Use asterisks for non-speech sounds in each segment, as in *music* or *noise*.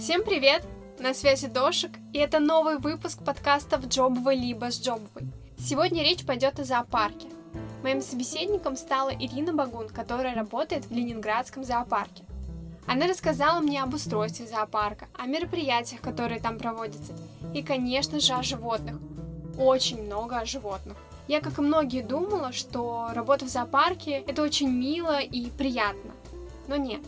Всем привет! На связи Дошик, и это новый выпуск подкаста «В Джобовой либо с Джобовой». Сегодня речь пойдет о зоопарке. Моим собеседником стала Ирина Багун, которая работает в Ленинградском зоопарке. Она рассказала мне об устройстве зоопарка, о мероприятиях, которые там проводятся, и, конечно же, о животных. Очень много о животных. Я, как и многие, думала, что работа в зоопарке — это очень мило и приятно. Но нет.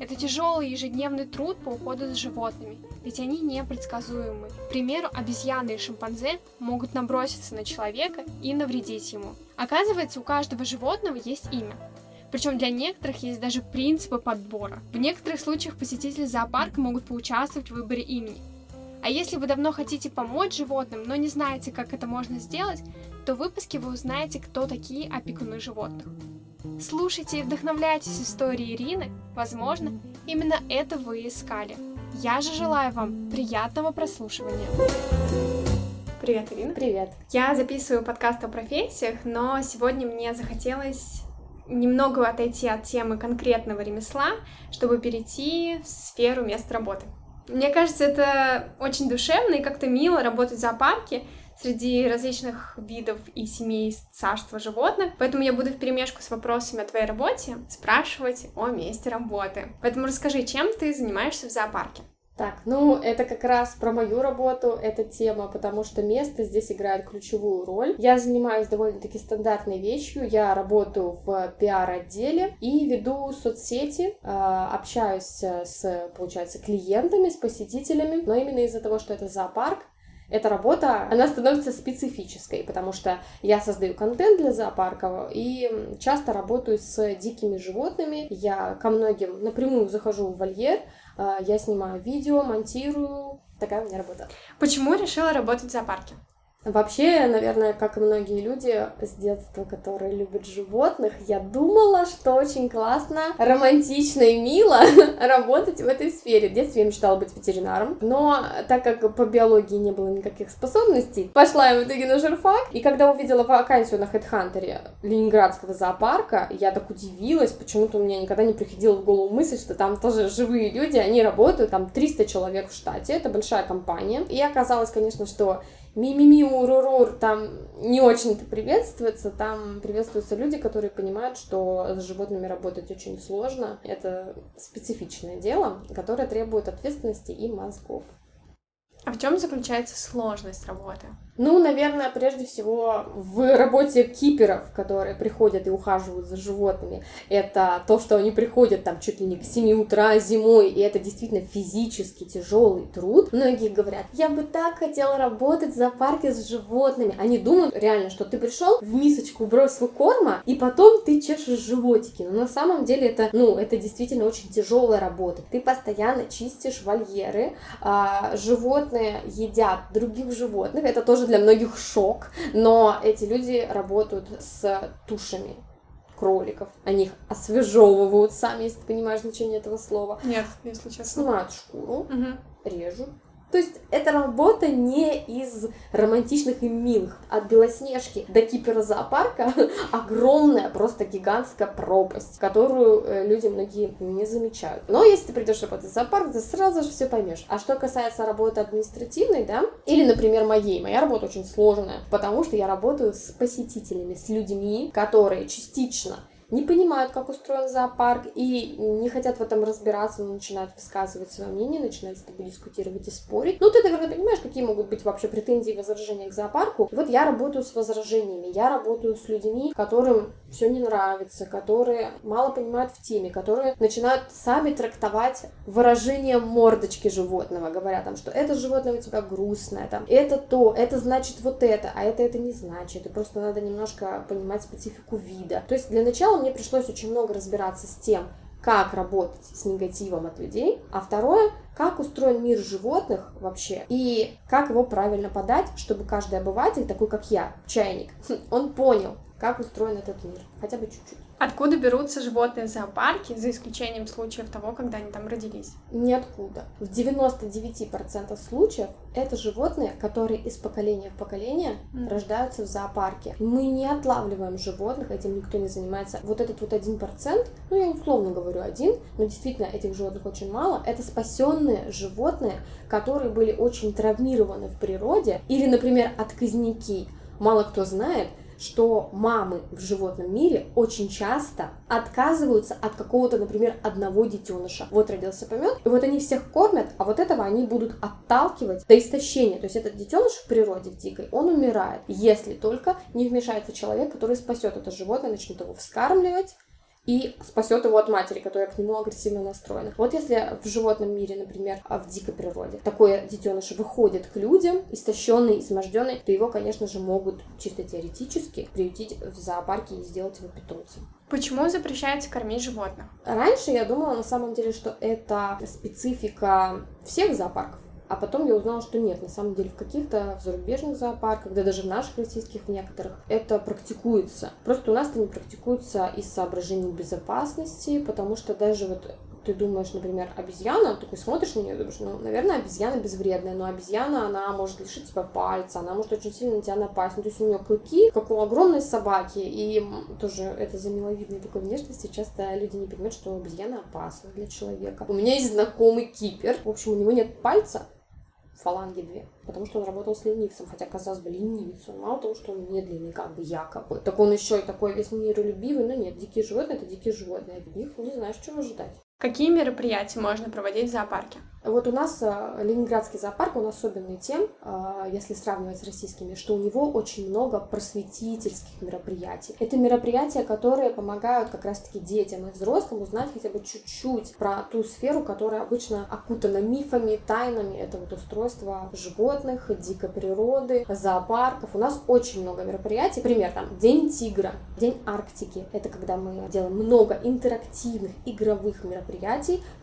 Это тяжелый ежедневный труд по уходу за животными, ведь они непредсказуемы. К примеру, обезьяны и шимпанзе могут наброситься на человека и навредить ему. Оказывается, у каждого животного есть имя. Причем для некоторых есть даже принципы подбора. В некоторых случаях посетители зоопарка могут поучаствовать в выборе имени. А если вы давно хотите помочь животным, но не знаете, как это можно сделать, то в выпуске вы узнаете, кто такие опекуны животных. Слушайте и вдохновляйтесь историей Ирины, возможно, именно это вы искали. Я же желаю вам приятного прослушивания. Привет, Ирина. Привет. Я записываю подкаст о профессиях, но сегодня мне захотелось немного отойти от темы конкретного ремесла, чтобы перейти в сферу мест работы. Мне кажется, это очень душевно и как-то мило работать в зоопарке, среди различных видов и семей царства животных. Поэтому я буду в перемешку с вопросами о твоей работе спрашивать о месте работы. Поэтому расскажи, чем ты занимаешься в зоопарке? Так, ну это как раз про мою работу, эта тема, потому что место здесь играет ключевую роль. Я занимаюсь довольно-таки стандартной вещью, я работаю в пиар-отделе и веду соцсети, а, общаюсь с, получается, клиентами, с посетителями, но именно из-за того, что это зоопарк, эта работа, она становится специфической, потому что я создаю контент для зоопарков и часто работаю с дикими животными. Я ко многим напрямую захожу в вольер, а, я снимаю видео, монтирую. Такая у меня работа. Почему решила работать в зоопарке? Вообще, наверное, как и многие люди с детства, которые любят животных, я думала, что очень классно, романтично и мило *laughs* работать в этой сфере. В детстве я мечтала быть ветеринаром, но так как по биологии не было никаких способностей, пошла я в итоге на журфак, и когда увидела вакансию на HeadHunter Ленинградского зоопарка, я так удивилась, почему-то у меня никогда не приходила в голову мысль, что там тоже живые люди, они работают, там 300 человек в штате, это большая компания, и оказалось, конечно, что мимими урурур там не очень-то приветствуется, там приветствуются люди, которые понимают, что с животными работать очень сложно. Это специфичное дело, которое требует ответственности и мозгов. А в чем заключается сложность работы? Ну, наверное, прежде всего в работе киперов, которые приходят и ухаживают за животными, это то, что они приходят там чуть ли не к 7 утра зимой, и это действительно физически тяжелый труд. Многие говорят, я бы так хотела работать в зоопарке с животными. Они думают реально, что ты пришел в мисочку бросил корма, и потом ты чешешь животики. Но на самом деле это, ну, это действительно очень тяжелая работа. Ты постоянно чистишь вольеры, а, животные едят других животных, это тоже тоже для многих шок, но эти люди работают с тушами кроликов. Они их освежевывают сами, если ты понимаешь значение этого слова. Нет, если честно. Снимают шкуру, угу. режут, то есть эта работа не из романтичных и милых. От Белоснежки до Кипера зоопарка *laughs* огромная, просто гигантская пропасть, которую э, люди многие не замечают. Но если ты придешь работать в зоопарк, ты сразу же все поймешь. А что касается работы административной, да, или, например, моей, моя работа очень сложная, потому что я работаю с посетителями, с людьми, которые частично не понимают, как устроен зоопарк, и не хотят в этом разбираться, но начинают высказывать свое мнение, начинают с тобой дискутировать и спорить. Ну, ты, наверное, понимаешь, какие могут быть вообще претензии и возражения к зоопарку. И вот я работаю с возражениями, я работаю с людьми, которым все не нравится, которые мало понимают в теме, которые начинают сами трактовать выражение мордочки животного, говоря там, что это животное у тебя грустное, там, это то, это значит вот это, а это это не значит, и просто надо немножко понимать специфику вида. То есть для начала мне пришлось очень много разбираться с тем, как работать с негативом от людей, а второе, как устроен мир животных вообще, и как его правильно подать, чтобы каждый обыватель, такой как я, чайник, *laughs* он понял, как устроен этот мир, хотя бы чуть-чуть. Откуда берутся животные в зоопарке, за исключением случаев того, когда они там родились? Ниоткуда. В 99% случаев это животные, которые из поколения в поколение mm. рождаются в зоопарке. Мы не отлавливаем животных, этим никто не занимается. Вот этот вот один процент, ну я условно говорю один, но действительно этих животных очень мало, это спасенные животные, которые были очень травмированы в природе, или, например, отказники. Мало кто знает, что мамы в животном мире очень часто отказываются от какого-то, например, одного детеныша. Вот родился помет, и вот они всех кормят, а вот этого они будут отталкивать до истощения. То есть этот детеныш в природе, в дикой, он умирает, если только не вмешается человек, который спасет это животное, начнет его вскармливать, и спасет его от матери, которая к нему агрессивно настроена. Вот если в животном мире, например, а в дикой природе, такое детеныш выходит к людям, истощенный, изможденный, то его, конечно же, могут чисто теоретически приютить в зоопарке и сделать его питомцем. Почему запрещается кормить животных? Раньше я думала на самом деле, что это специфика всех зоопарков. А потом я узнала, что нет, на самом деле в каких-то зарубежных зоопарках, да даже в наших российских в некоторых, это практикуется. Просто у нас это не практикуется из соображений безопасности, потому что даже вот ты думаешь, например, обезьяна, такой смотришь на нее думаешь, ну, наверное, обезьяна безвредная, но обезьяна, она может лишить тебя пальца, она может очень сильно на тебя напасть. Ну, то есть у нее клыки, как у огромной собаки, и тоже это за миловидной такой внешности часто люди не понимают, что обезьяна опасна для человека. У меня есть знакомый кипер, в общем, у него нет пальца, фаланги две. Потому что он работал с ленивцем, хотя, казалось бы, ленивец. Он мало того, что он медленный, как бы якобы. Так он еще и такой весь миролюбивый. Но нет, дикие животные — это дикие животные. От них не знаешь, чего ожидать. Какие мероприятия можно проводить в зоопарке? Вот у нас э, Ленинградский зоопарк, он особенный тем, э, если сравнивать с российскими, что у него очень много просветительских мероприятий. Это мероприятия, которые помогают как раз-таки детям и взрослым узнать хотя бы чуть-чуть про ту сферу, которая обычно окутана мифами, тайнами. Это вот устройство животных, дикой природы, зоопарков. У нас очень много мероприятий. Пример там День тигра, День Арктики. Это когда мы делаем много интерактивных игровых мероприятий,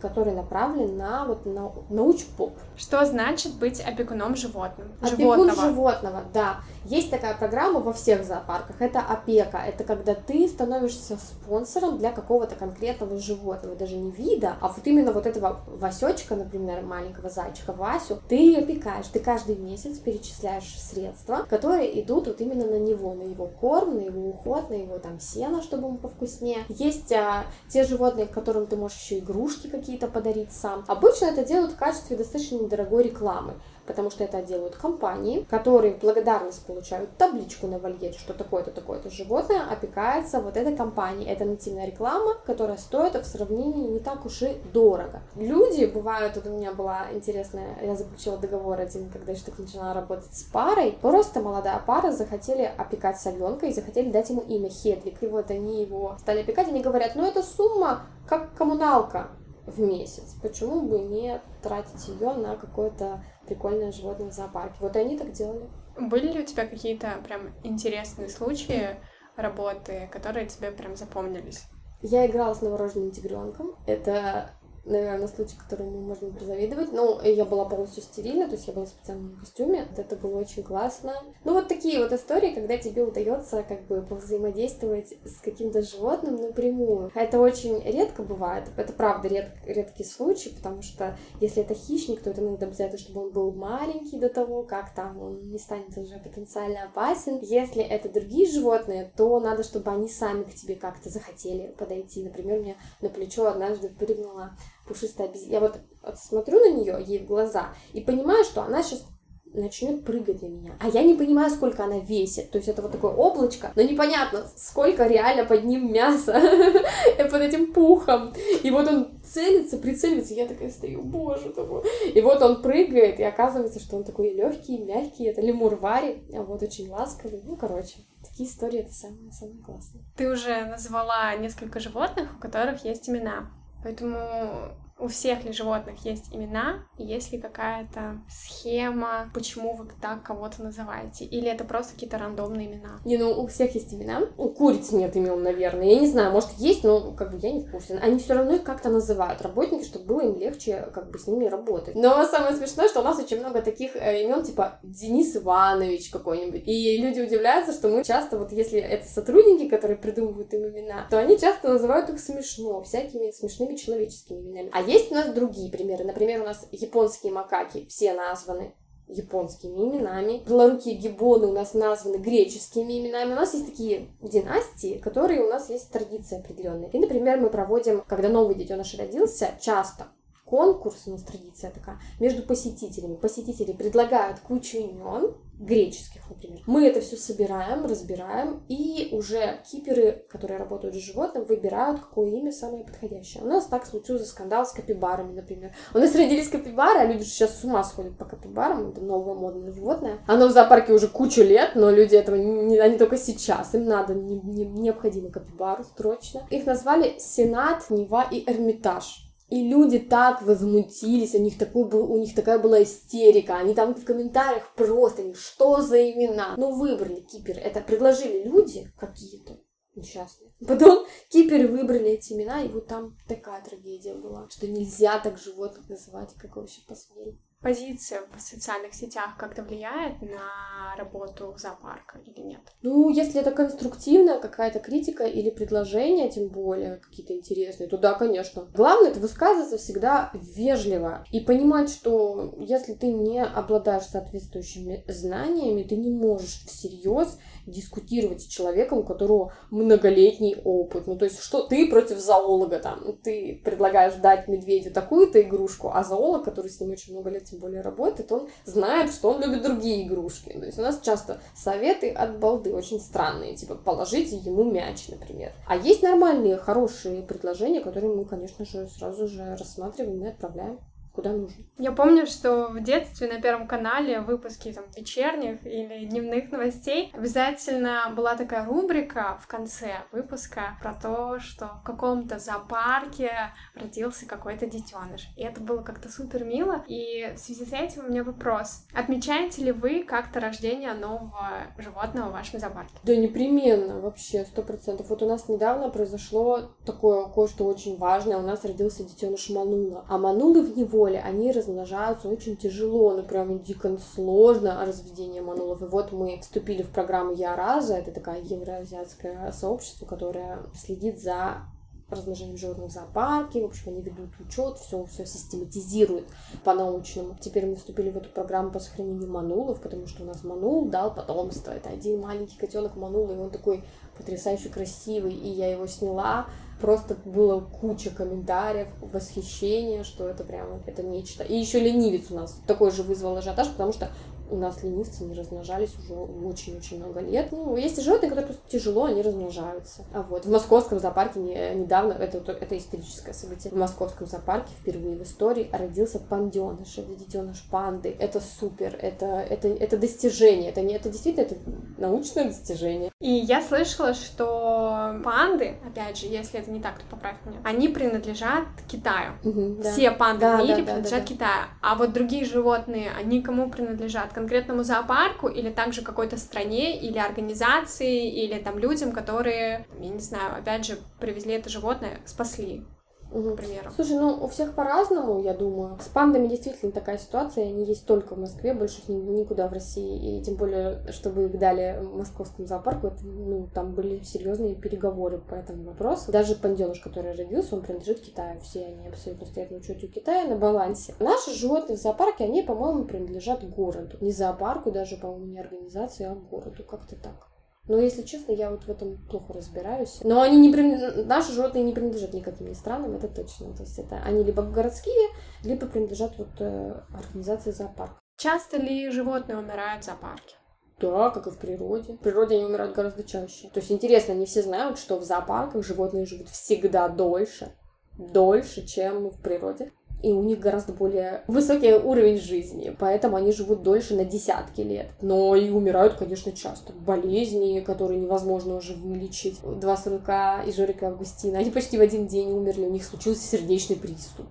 которые направлены на вот на научпоп. Что значит быть опекуном животным? Опекун животного. животного, да. Есть такая программа во всех зоопарках. Это опека. Это когда ты становишься спонсором для какого-то конкретного животного, даже не вида, а вот именно вот этого Васечка, например, маленького зайчика Васю, ты опекаешь. Ты каждый месяц перечисляешь средства, которые идут вот именно на него, на его корм, на его уход, на его там сено, чтобы ему повкуснее. Есть а, те животные, которым ты можешь еще игрушки какие-то подарить сам. Обычно это делают в качестве достаточно недорогой рекламы, потому что это делают компании, которые в благодарность получают табличку на вольере, что такое-то, такое-то животное опекается вот этой компанией. Это нативная реклама, которая стоит в сравнении не так уж и дорого. Люди, бывают, вот у меня была интересная, я заключила договор один, когда еще только начинала работать с парой, просто молодая пара захотели опекать совенка и захотели дать ему имя Хедвик. И вот они его стали опекать, они говорят, ну это сумма как коммуналка в месяц. Почему бы не тратить ее на какое-то прикольное животное в зоопарке? Вот они так делали. Были ли у тебя какие-то прям интересные случаи работы, которые тебе прям запомнились? Я играла с новорожденным тигренком. Это наверное, случай, которому можно позавидовать. Ну, я была полностью стерильна, то есть я была в специальном костюме. Это было очень классно. Ну, вот такие вот истории, когда тебе удается как бы повзаимодействовать с каким-то животным напрямую. Это очень редко бывает. Это правда ред, редкий случай, потому что если это хищник, то это надо обязательно, чтобы он был маленький до того, как там он не станет уже потенциально опасен. Если это другие животные, то надо, чтобы они сами к тебе как-то захотели подойти. Например, мне на плечо однажды прыгнула пушистая обезьяна. Я вот, вот смотрю на нее, ей в глаза, и понимаю, что она сейчас начнет прыгать на меня. А я не понимаю, сколько она весит. То есть это вот такое облачко, но непонятно, сколько реально под ним мяса, *laughs* под этим пухом. И вот он целится, прицеливается, я такая стою, боже того. И вот он прыгает, и оказывается, что он такой легкий, мягкий, это лемур Вари, а вот очень ласковый. Ну, короче, такие истории это самое, самое классное. Ты уже назвала несколько животных, у которых есть имена. Поэтому у всех ли животных есть имена, есть ли какая-то схема, почему вы так кого-то называете? Или это просто какие-то рандомные имена? Не, ну у всех есть имена. У куриц нет имен, наверное. Я не знаю, может есть, но как бы я не в курсе. Они все равно их как-то называют работники, чтобы было им легче как бы с ними работать. Но самое смешное, что у нас очень много таких э, имен, типа Денис Иванович какой-нибудь. И люди удивляются, что мы часто, вот если это сотрудники, которые придумывают им имена, то они часто называют их смешно, всякими смешными человеческими именами. А есть у нас другие примеры. Например, у нас японские макаки все названы японскими именами. Белорукие гибоны у нас названы греческими именами. У нас есть такие династии, которые у нас есть традиции определенные. И, например, мы проводим, когда новый детеныш родился, часто конкурс, у нас традиция такая, между посетителями. Посетители предлагают кучу имен, греческих, например. Мы это все собираем, разбираем, и уже киперы, которые работают с животным, выбирают, какое имя самое подходящее. У нас так случился скандал с капибарами, например. У нас родились капибары, а люди сейчас с ума сходят по капибарам, это новое модное животное. Оно в зоопарке уже кучу лет, но люди этого не, они только сейчас, им надо, не, не, необходимо капибару срочно. Их назвали Сенат, Нева и Эрмитаж. И люди так возмутились, у них, такой был, у них такая была истерика, они там в комментариях просто, что за имена? Ну, выбрали кипер, это предложили люди какие-то несчастные. Потом киперы выбрали эти имена, и вот там такая трагедия была, что нельзя так животных называть, как вообще посмели позиция в социальных сетях как-то влияет на работу зоопарка или нет? Ну, если это конструктивная какая-то критика или предложение, тем более какие-то интересные, то да, конечно. Главное это высказываться всегда вежливо и понимать, что если ты не обладаешь соответствующими знаниями, ты не можешь всерьез дискутировать с человеком, у которого многолетний опыт. Ну, то есть, что ты против зоолога там? Ты предлагаешь дать медведю такую-то игрушку, а зоолог, который с ним очень много лет тем более работает, он знает, что он любит другие игрушки. То есть, у нас часто советы от балды очень странные, типа, положите ему мяч, например. А есть нормальные, хорошие предложения, которые мы, конечно же, сразу же рассматриваем и отправляем куда нужно. Я помню, что в детстве на Первом канале выпуски там вечерних или дневных новостей обязательно была такая рубрика в конце выпуска про то, что в каком-то зоопарке родился какой-то детеныш. И это было как-то супер мило. И в связи с этим у меня вопрос. Отмечаете ли вы как-то рождение нового животного в вашем зоопарке? Да, непременно, вообще, сто процентов. Вот у нас недавно произошло такое кое-что очень важное. У нас родился детеныш Манула. А Манулы в него поле, они размножаются очень тяжело, ну прям дико сложно разведение манулов. И вот мы вступили в программу Яраза, это такая евроазиатское сообщество, которое следит за размножением животных в зоопарке, в общем, они ведут учет, все, все систематизируют по-научному. Теперь мы вступили в эту программу по сохранению манулов, потому что у нас манул дал потомство. Это один маленький котенок манула, и он такой потрясающе красивый, и я его сняла просто было куча комментариев, восхищения, что это прямо, это нечто. И еще ленивец у нас такой же вызвал ажиотаж, потому что у нас ленивцы не размножались уже очень-очень много лет. Ну, есть животные, которые просто тяжело, они размножаются. А вот в московском зоопарке не, недавно, это, это историческое событие, в московском зоопарке впервые в истории родился панденыш, это детеныш панды. Это супер, это, это, это достижение, это, не, это действительно это научное достижение. И я слышала, что панды, опять же, если это не так, то поправь меня, они принадлежат Китаю. Угу, да. Все панды да, в мире да, принадлежат да, да, Китаю. А вот другие животные, они кому принадлежат? Конкретному зоопарку или также какой-то стране или организации или там людям, которые, я не знаю, опять же, привезли это животное, спасли Угу. К Слушай, ну у всех по-разному, я думаю. С пандами действительно такая ситуация, они есть только в Москве, больше их никуда в России. И тем более, чтобы их дали московскому зоопарку, это, ну, там были серьезные переговоры по этому вопросу. Даже панденыш, который родился, он принадлежит Китаю. Все они абсолютно стоят на учете у Китая на балансе. Наши животные в зоопарке, они, по-моему, принадлежат городу. Не зоопарку даже, по-моему, не организации, а городу. Как-то так. Но, если честно, я вот в этом плохо разбираюсь. Но они не при... наши животные не принадлежат никаким странам, это точно. То есть это они либо городские, либо принадлежат вот э, организации зоопарка. Часто ли животные умирают в зоопарке? Да, как и в природе. В природе они умирают гораздо чаще. То есть интересно, не все знают, что в зоопарках животные живут всегда дольше. Дольше, чем в природе и у них гораздо более высокий уровень жизни, поэтому они живут дольше на десятки лет. Но и умирают, конечно, часто. Болезни, которые невозможно уже вылечить. Два сурка и Жорика Августина, они почти в один день умерли, у них случился сердечный приступ.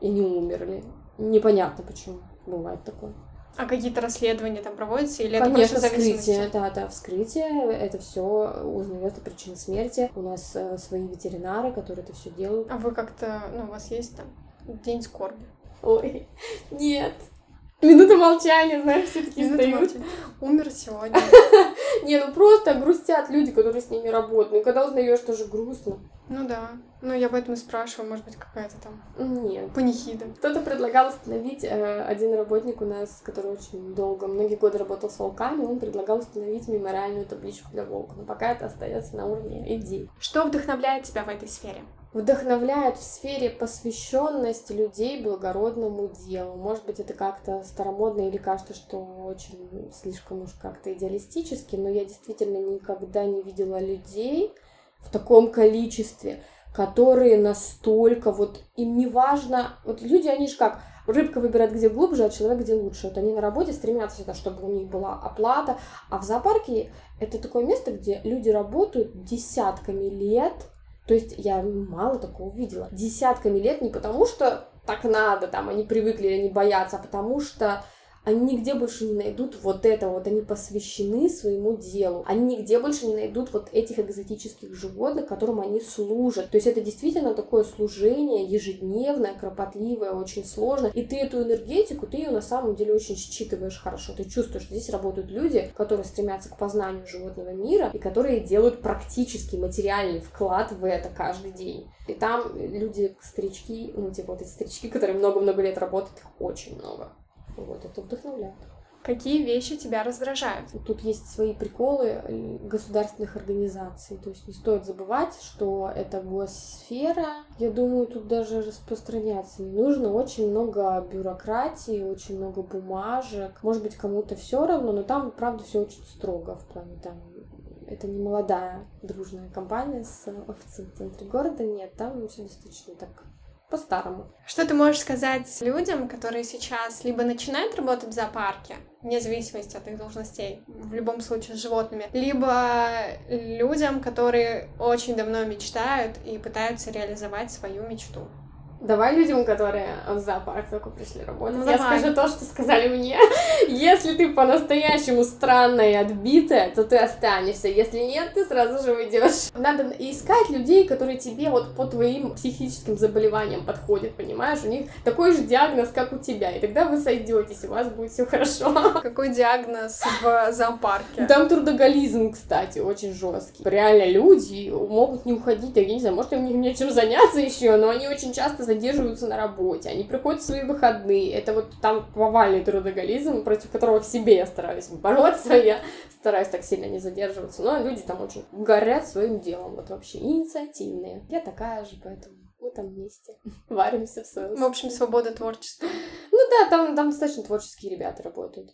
и не умерли. Непонятно почему. Бывает такое. А какие-то расследования там проводятся или Конечно, это вскрытие, да, да, вскрытие, это все узнается причина смерти. У нас э, свои ветеринары, которые это все делают. А вы как-то, ну, у вас есть там день скорби? Ой, нет. Минута молчания, знаешь, все таки встают. Умер сегодня. *laughs* Не, ну просто грустят люди, которые с ними работают. Ну, когда узнаешь, тоже грустно. Ну да. Ну, я поэтому и спрашиваю, может быть, какая-то там Нет. панихида. Кто-то предлагал установить, э, один работник у нас, который очень долго, многие годы работал с волками, он предлагал установить мемориальную табличку для волка. Но пока это остается на уровне идей. Что вдохновляет тебя в этой сфере? Вдохновляет в сфере посвященности людей благородному делу. Может быть, это как-то старомодно или кажется, что очень слишком уж как-то идеалистически, но я действительно никогда не видела людей в таком количестве, которые настолько вот им не важно, вот люди, они же как, рыбка выбирает где глубже, а человек где лучше. Вот они на работе стремятся всегда, чтобы у них была оплата, а в зоопарке это такое место, где люди работают десятками лет, то есть я мало такого видела. Десятками лет не потому, что так надо, там, они привыкли они боятся, а потому что они нигде больше не найдут вот этого, вот они посвящены своему делу. Они нигде больше не найдут вот этих экзотических животных, которым они служат. То есть это действительно такое служение ежедневное, кропотливое, очень сложно. И ты эту энергетику, ты ее на самом деле очень считываешь хорошо. Ты чувствуешь, что здесь работают люди, которые стремятся к познанию животного мира и которые делают практически материальный вклад в это каждый день. И там люди, старички, ну типа вот эти старички, которые много-много лет работают, их очень много. Вот, это вдохновляет. Какие вещи тебя раздражают? Тут есть свои приколы государственных организаций. То есть не стоит забывать, что это госсфера. Я думаю, тут даже распространяться не нужно. Очень много бюрократии, очень много бумажек. Может быть, кому-то все равно, но там, правда, все очень строго в плане там это не молодая дружная компания с офисом в центре города, нет, там все достаточно так по-старому. Что ты можешь сказать людям, которые сейчас либо начинают работать в зоопарке, вне зависимости от их должностей, в любом случае с животными, либо людям, которые очень давно мечтают и пытаются реализовать свою мечту? Давай людям, которые в зоопарк только пришли работать. Ну, я давай. скажу то, что сказали мне. *laughs* Если ты по-настоящему странная и отбитая, то ты останешься. Если нет, ты сразу же уйдешь. Надо искать людей, которые тебе вот по твоим психическим заболеваниям подходят, понимаешь? У них такой же диагноз, как у тебя. И тогда вы сойдетесь, у вас будет все хорошо. *laughs* Какой диагноз в зоопарке? Там трудоголизм, кстати, очень жесткий. Реально люди могут не уходить, я не знаю, может, им нечем заняться еще, но они очень часто задерживаются на работе, они приходят в свои выходные. Это вот там повальный трудоголизм, против которого в себе я стараюсь бороться, *laughs* я стараюсь так сильно не задерживаться. Но люди там очень горят своим делом, вот вообще инициативные. Я такая же, поэтому мы там вместе *laughs* варимся в своем. В общем, свобода творчества. *laughs* Ну да, там, там достаточно творческие ребята работают.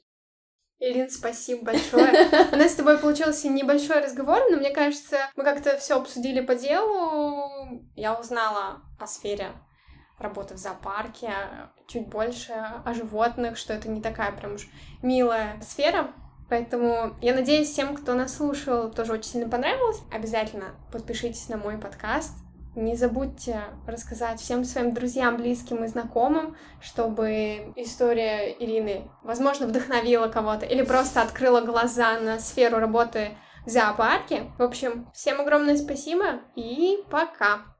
Ирин, спасибо большое. У нас с тобой получился небольшой разговор, но мне кажется, мы как-то все обсудили по делу. Я узнала о сфере работы в зоопарке, чуть больше о животных, что это не такая прям уж милая сфера. Поэтому я надеюсь, всем, кто нас слушал, тоже очень сильно понравилось. Обязательно подпишитесь на мой подкаст. Не забудьте рассказать всем своим друзьям, близким и знакомым, чтобы история Ирины, возможно, вдохновила кого-то или просто открыла глаза на сферу работы в зоопарке. В общем, всем огромное спасибо и пока!